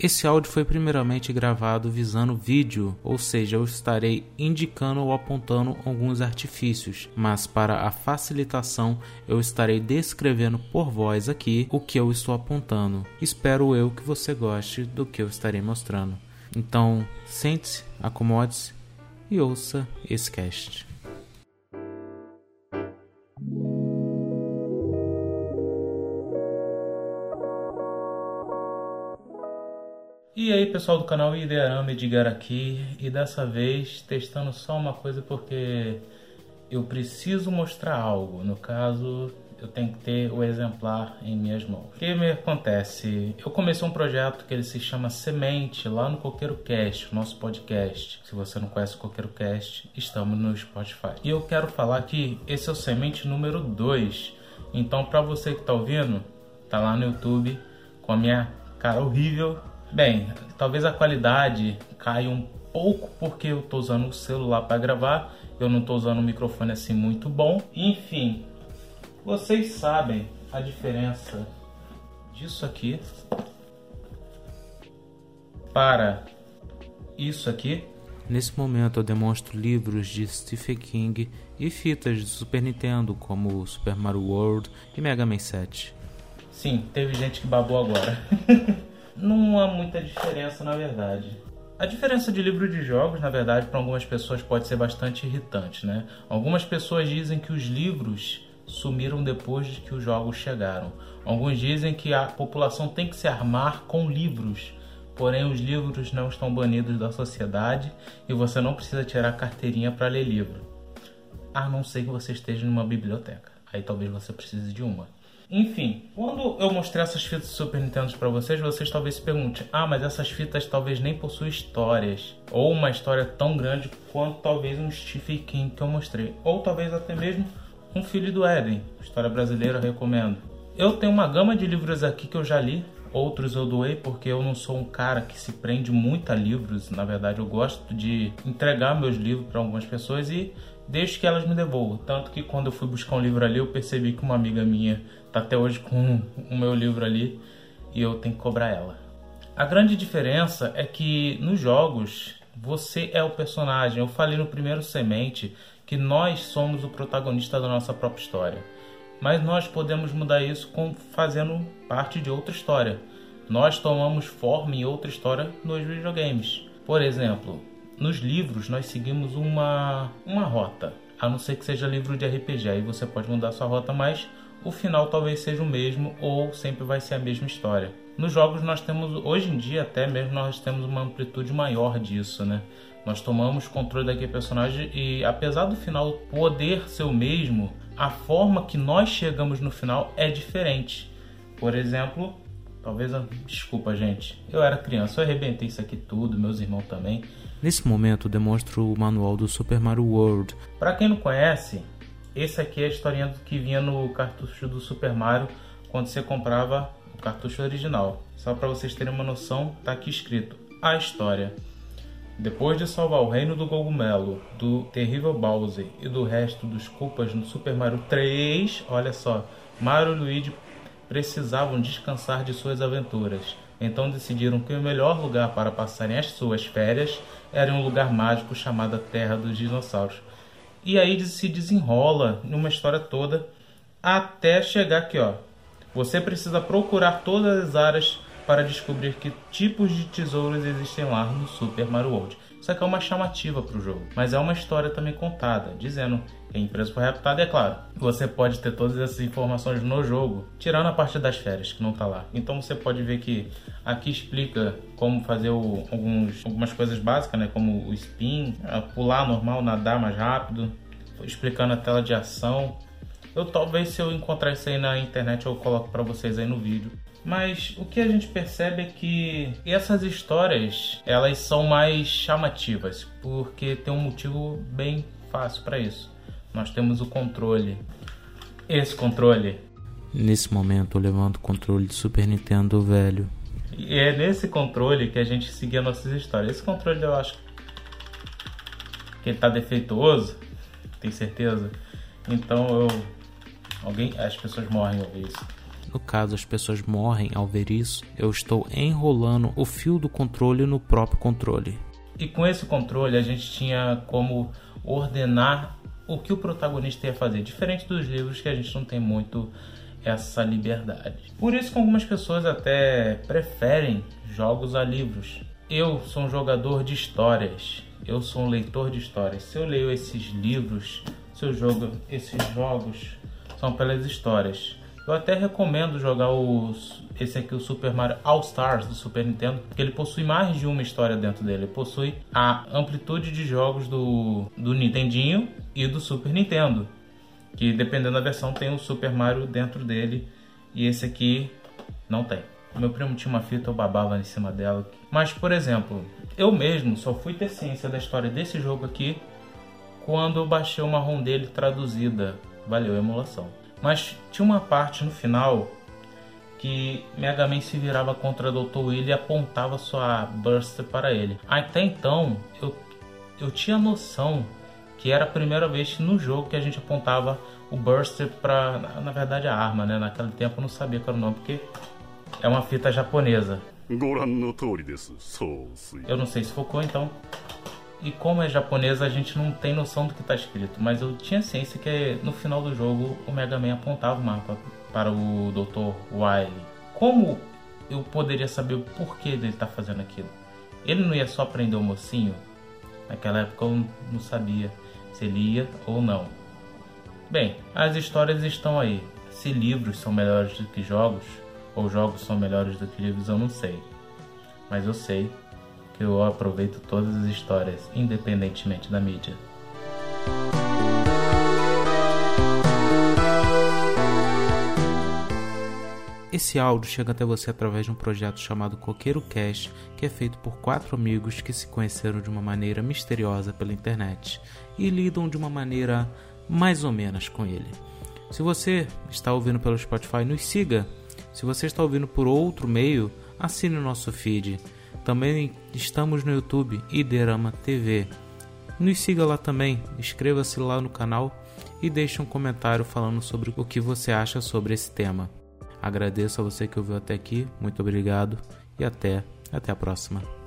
Esse áudio foi primeiramente gravado visando vídeo, ou seja, eu estarei indicando ou apontando alguns artifícios, mas para a facilitação eu estarei descrevendo por voz aqui o que eu estou apontando. Espero eu que você goste do que eu estarei mostrando. Então, sente-se, acomode-se e ouça esse cast. E aí pessoal do canal Idearama Edgar aqui e dessa vez testando só uma coisa porque eu preciso mostrar algo, no caso eu tenho que ter o exemplar em minhas mãos. O que me acontece? Eu comecei um projeto que ele se chama Semente lá no Coqueiro Cast, nosso podcast. Se você não conhece o Coqueiro Cast, estamos no Spotify. E eu quero falar que esse é o Semente número 2. Então para você que está ouvindo, tá lá no YouTube com a minha cara horrível Bem, talvez a qualidade caia um pouco porque eu estou usando o celular para gravar, eu não estou usando um microfone assim muito bom. Enfim, vocês sabem a diferença disso aqui para isso aqui? Nesse momento eu demonstro livros de Stephen King e fitas de Super Nintendo como Super Mario World e Mega Man 7. Sim, teve gente que babou agora. não há muita diferença na verdade. A diferença de livro de jogos, na verdade, para algumas pessoas pode ser bastante irritante, né? Algumas pessoas dizem que os livros sumiram depois de que os jogos chegaram. Alguns dizem que a população tem que se armar com livros, porém os livros não estão banidos da sociedade e você não precisa tirar carteirinha para ler livro. A não ser que você esteja numa biblioteca. Aí talvez você precise de uma. Enfim, quando eu mostrei essas fitas Super Nintendo para vocês, vocês talvez se perguntem: ah, mas essas fitas talvez nem possuem histórias, ou uma história tão grande quanto talvez um Stephen King que eu mostrei, ou talvez até mesmo um Filho do Éden, história brasileira, recomendo. Eu tenho uma gama de livros aqui que eu já li, outros eu doei porque eu não sou um cara que se prende muito a livros. Na verdade, eu gosto de entregar meus livros para algumas pessoas e deixo que elas me devolvam. Tanto que quando eu fui buscar um livro ali, eu percebi que uma amiga minha tá até hoje com o meu livro ali e eu tenho que cobrar ela. A grande diferença é que nos jogos você é o personagem. Eu falei no primeiro semente que nós somos o protagonista da nossa própria história. Mas nós podemos mudar isso com fazendo parte de outra história. Nós tomamos forma em outra história nos videogames. Por exemplo, nos livros nós seguimos uma, uma rota, a não ser que seja livro de RPG, aí você pode mudar sua rota, mas o final talvez seja o mesmo ou sempre vai ser a mesma história. Nos jogos nós temos, hoje em dia até mesmo nós temos uma amplitude maior disso, né? Nós tomamos controle daquele personagem e apesar do final poder ser o mesmo, a forma que nós chegamos no final é diferente. Por exemplo, talvez, desculpa gente, eu era criança, eu arrebentei isso aqui tudo, meus irmãos também. Nesse momento, demonstro o manual do Super Mario World. Para quem não conhece, esse aqui é a historinha que vinha no cartucho do Super Mario quando você comprava o cartucho original. Só para vocês terem uma noção, tá aqui escrito a história. Depois de salvar o reino do cogumelo, do terrível Bowser e do resto dos culpas no Super Mario 3, olha só, Mario e Luigi precisavam descansar de suas aventuras. Então decidiram que o melhor lugar para passarem as suas férias era um lugar mágico chamado Terra dos Dinossauros. E aí se desenrola numa história toda até chegar aqui, ó. Você precisa procurar todas as áreas para descobrir que tipos de tesouros existem lá no Super Mario World. Isso aqui é uma chamativa para o jogo, mas é uma história também contada, dizendo que a empresa foi raptada, é claro. Você pode ter todas essas informações no jogo, tirando a parte das férias, que não está lá. Então você pode ver que aqui explica como fazer o, alguns, algumas coisas básicas, né? como o spin, pular normal, nadar mais rápido, explicando a tela de ação. Eu talvez se eu encontrar isso aí na internet eu coloco para vocês aí no vídeo. Mas o que a gente percebe é que essas histórias elas são mais chamativas porque tem um motivo bem fácil para isso. Nós temos o controle. Esse controle. Nesse momento eu levanto o controle de Super Nintendo velho. E é nesse controle que a gente seguia nossas histórias. Esse controle eu acho que ele tá defeituoso, tem certeza? Então eu. Alguém. As pessoas morrem ao ver isso. no caso as pessoas morrem ao ver isso, eu estou enrolando o fio do controle no próprio controle. E com esse controle a gente tinha como ordenar o que o protagonista ia fazer, diferente dos livros que a gente não tem muito essa liberdade. Por isso que algumas pessoas até preferem jogos a livros. Eu sou um jogador de histórias, eu sou um leitor de histórias. Se eu leio esses livros, se eu jogo esses jogos, são pelas histórias. Eu até recomendo jogar esse aqui, o Super Mario All Stars do Super Nintendo, porque ele possui mais de uma história dentro dele. Ele possui a amplitude de jogos do, do Nintendinho e do Super Nintendo, que dependendo da versão tem o Super Mario dentro dele e esse aqui não tem. Meu primo tinha uma fita, eu babava em cima dela. Mas, por exemplo, eu mesmo só fui ter ciência da história desse jogo aqui quando eu baixei uma ROM dele traduzida. Valeu, emulação. Mas tinha uma parte no final que Mega Man se virava contra Dr. Will e apontava sua Burster para ele. Até então, eu, eu tinha noção que era a primeira vez no jogo que a gente apontava o Burster para, na, na, verdade, a arma, né? Naquele tempo eu não sabia qual era o nome, porque é uma fita japonesa. Eu não sei se focou, então e como é japonesa, a gente não tem noção do que está escrito. Mas eu tinha ciência que no final do jogo o Mega Man apontava o mapa para o Dr. Wily. Como eu poderia saber o porquê dele estar tá fazendo aquilo? Ele não ia só prender o mocinho? Naquela época eu não sabia se ele ia ou não. Bem, as histórias estão aí. Se livros são melhores do que jogos, ou jogos são melhores do que livros, eu não sei. Mas eu sei eu aproveito todas as histórias, independentemente da mídia. Esse áudio chega até você através de um projeto chamado Coqueiro Cast, que é feito por quatro amigos que se conheceram de uma maneira misteriosa pela internet e lidam de uma maneira mais ou menos com ele. Se você está ouvindo pelo Spotify, nos siga. Se você está ouvindo por outro meio, assine o nosso feed. Também estamos no YouTube Iderama TV. Nos siga lá também, inscreva-se lá no canal e deixe um comentário falando sobre o que você acha sobre esse tema. Agradeço a você que ouviu até aqui, muito obrigado e até, até a próxima.